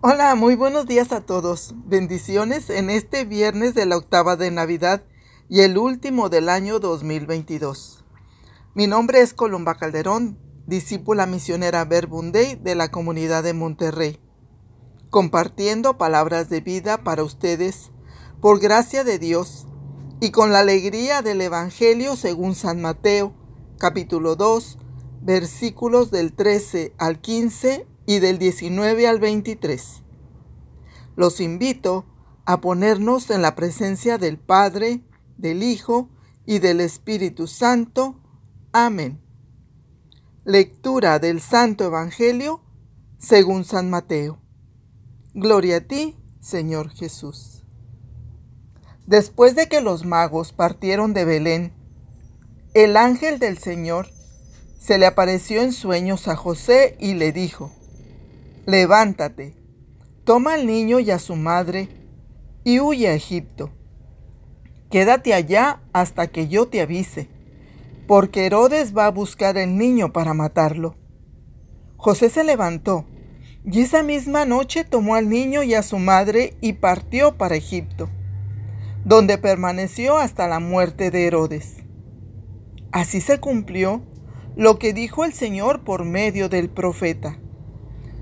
Hola, muy buenos días a todos. Bendiciones en este viernes de la octava de Navidad y el último del año 2022. Mi nombre es Columba Calderón, discípula misionera Verbunday de la comunidad de Monterrey, compartiendo palabras de vida para ustedes por gracia de Dios y con la alegría del Evangelio según San Mateo, capítulo 2, versículos del 13 al 15 y del 19 al 23. Los invito a ponernos en la presencia del Padre, del Hijo y del Espíritu Santo. Amén. Lectura del Santo Evangelio según San Mateo. Gloria a ti, Señor Jesús. Después de que los magos partieron de Belén, el ángel del Señor se le apareció en sueños a José y le dijo, Levántate, toma al niño y a su madre y huye a Egipto. Quédate allá hasta que yo te avise, porque Herodes va a buscar el niño para matarlo. José se levantó y esa misma noche tomó al niño y a su madre y partió para Egipto, donde permaneció hasta la muerte de Herodes. Así se cumplió lo que dijo el Señor por medio del profeta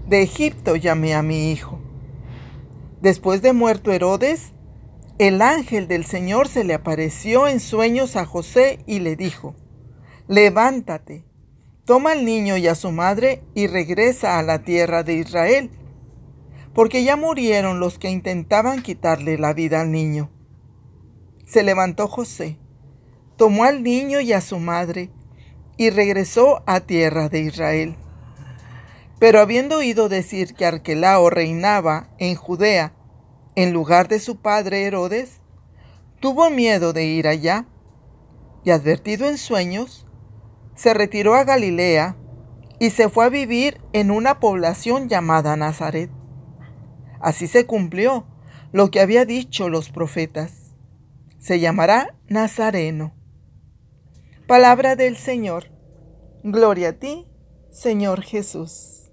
de Egipto llamé a mi hijo. Después de muerto Herodes, el ángel del Señor se le apareció en sueños a José y le dijo, Levántate, toma al niño y a su madre y regresa a la tierra de Israel, porque ya murieron los que intentaban quitarle la vida al niño. Se levantó José, tomó al niño y a su madre y regresó a tierra de Israel. Pero habiendo oído decir que Arquelao reinaba en Judea en lugar de su padre Herodes, tuvo miedo de ir allá y advertido en sueños, se retiró a Galilea y se fue a vivir en una población llamada Nazaret. Así se cumplió lo que había dicho los profetas. Se llamará Nazareno. Palabra del Señor. Gloria a ti, Señor Jesús.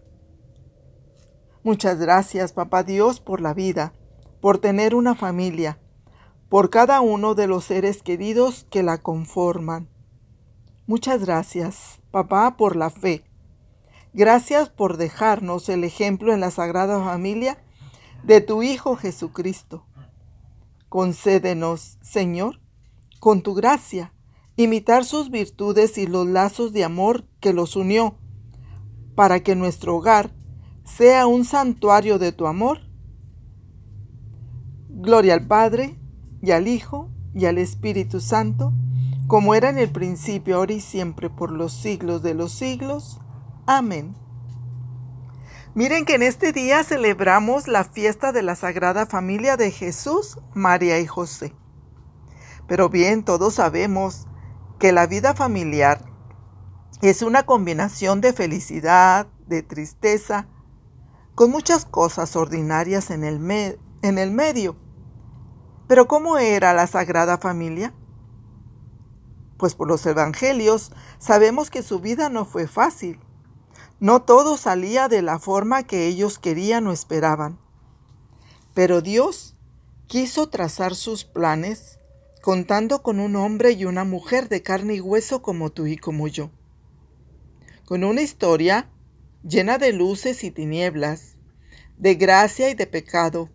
Muchas gracias, Papá Dios, por la vida, por tener una familia, por cada uno de los seres queridos que la conforman. Muchas gracias, Papá, por la fe. Gracias por dejarnos el ejemplo en la Sagrada Familia de tu Hijo Jesucristo. Concédenos, Señor, con tu gracia, imitar sus virtudes y los lazos de amor que los unió, para que nuestro hogar sea un santuario de tu amor. Gloria al Padre, y al Hijo, y al Espíritu Santo, como era en el principio, ahora y siempre, por los siglos de los siglos. Amén. Miren que en este día celebramos la fiesta de la Sagrada Familia de Jesús, María y José. Pero bien, todos sabemos que la vida familiar es una combinación de felicidad, de tristeza, con muchas cosas ordinarias en el, en el medio. Pero ¿cómo era la Sagrada Familia? Pues por los Evangelios sabemos que su vida no fue fácil. No todo salía de la forma que ellos querían o esperaban. Pero Dios quiso trazar sus planes contando con un hombre y una mujer de carne y hueso como tú y como yo. Con una historia llena de luces y tinieblas, de gracia y de pecado,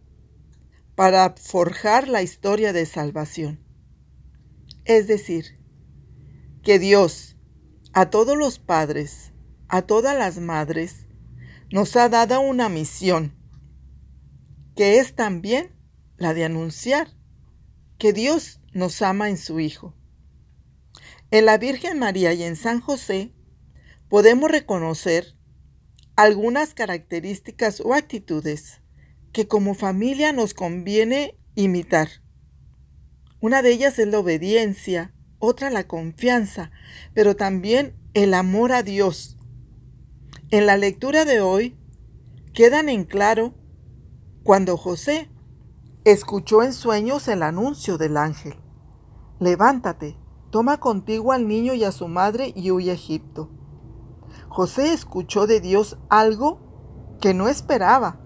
para forjar la historia de salvación. Es decir, que Dios, a todos los padres, a todas las madres, nos ha dado una misión, que es también la de anunciar que Dios nos ama en su Hijo. En la Virgen María y en San José podemos reconocer algunas características o actitudes que como familia nos conviene imitar. Una de ellas es la obediencia, otra la confianza, pero también el amor a Dios. En la lectura de hoy quedan en claro cuando José escuchó en sueños el anuncio del ángel. Levántate, toma contigo al niño y a su madre y huye a Egipto José escuchó de Dios algo que no esperaba.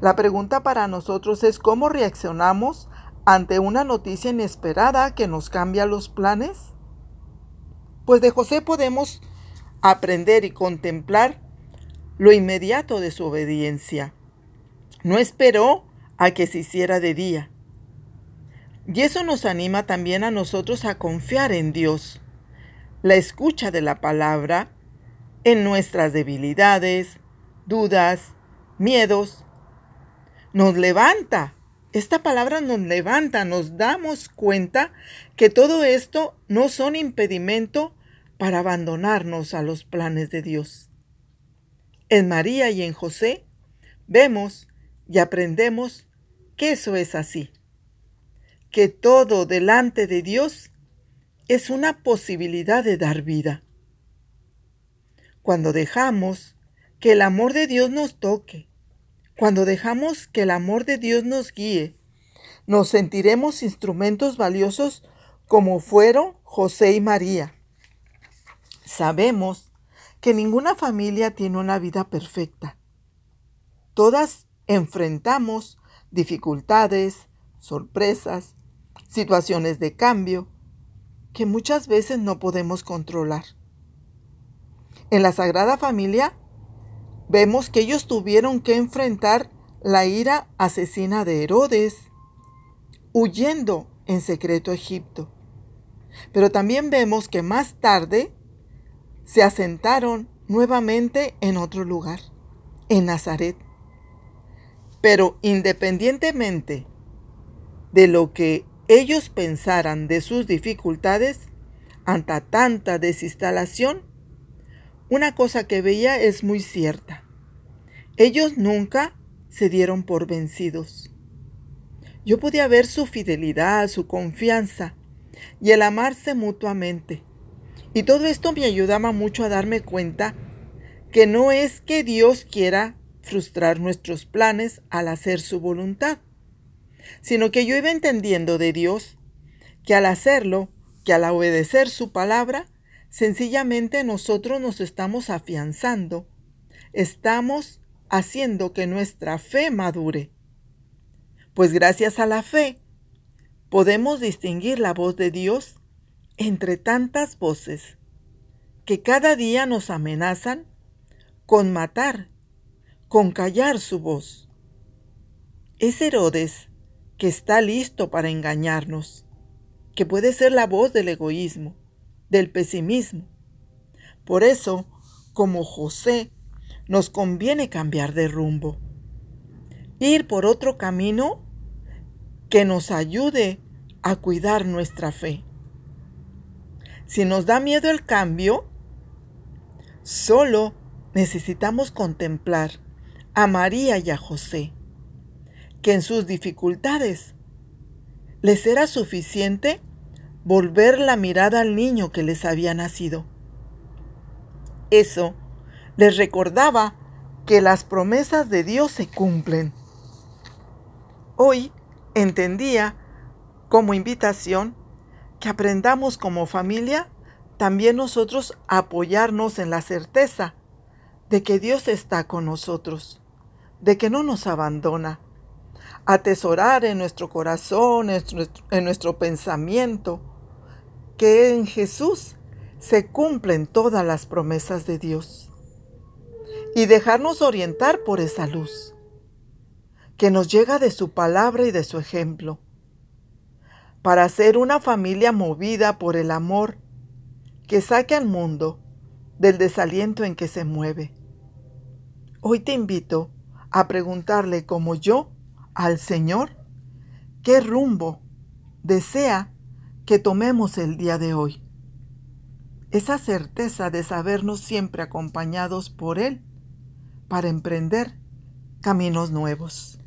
La pregunta para nosotros es cómo reaccionamos ante una noticia inesperada que nos cambia los planes. Pues de José podemos aprender y contemplar lo inmediato de su obediencia. No esperó a que se hiciera de día. Y eso nos anima también a nosotros a confiar en Dios. La escucha de la palabra en nuestras debilidades, dudas, miedos. Nos levanta. Esta palabra nos levanta, nos damos cuenta que todo esto no son impedimento para abandonarnos a los planes de Dios. En María y en José vemos y aprendemos que eso es así, que todo delante de Dios es una posibilidad de dar vida. Cuando dejamos que el amor de Dios nos toque, cuando dejamos que el amor de Dios nos guíe, nos sentiremos instrumentos valiosos como fueron José y María. Sabemos que ninguna familia tiene una vida perfecta. Todas enfrentamos dificultades, sorpresas, situaciones de cambio que muchas veces no podemos controlar. En la Sagrada Familia vemos que ellos tuvieron que enfrentar la ira asesina de Herodes, huyendo en secreto a Egipto. Pero también vemos que más tarde se asentaron nuevamente en otro lugar, en Nazaret. Pero independientemente de lo que ellos pensaran de sus dificultades, ante tanta desinstalación, una cosa que veía es muy cierta. Ellos nunca se dieron por vencidos. Yo podía ver su fidelidad, su confianza y el amarse mutuamente. Y todo esto me ayudaba mucho a darme cuenta que no es que Dios quiera frustrar nuestros planes al hacer su voluntad, sino que yo iba entendiendo de Dios que al hacerlo, que al obedecer su palabra, sencillamente nosotros nos estamos afianzando, estamos haciendo que nuestra fe madure. Pues gracias a la fe podemos distinguir la voz de Dios entre tantas voces que cada día nos amenazan con matar con callar su voz. Es Herodes que está listo para engañarnos, que puede ser la voz del egoísmo, del pesimismo. Por eso, como José, nos conviene cambiar de rumbo, ir por otro camino que nos ayude a cuidar nuestra fe. Si nos da miedo el cambio, solo necesitamos contemplar a María y a José, que en sus dificultades les era suficiente volver la mirada al niño que les había nacido. Eso les recordaba que las promesas de Dios se cumplen. Hoy entendía como invitación que aprendamos como familia también nosotros apoyarnos en la certeza de que Dios está con nosotros de que no nos abandona. Atesorar en nuestro corazón, en nuestro, pensamiento, que en Jesús se cumplen todas las promesas de Dios. Y dejarnos orientar por esa luz, que nos llega de su palabra y de su ejemplo, para ser una familia movida por el amor que saque al mundo del desaliento en que se mueve. Hoy te invito a preguntarle como yo al Señor qué rumbo desea que tomemos el día de hoy. Esa certeza de sabernos siempre acompañados por Él para emprender caminos nuevos.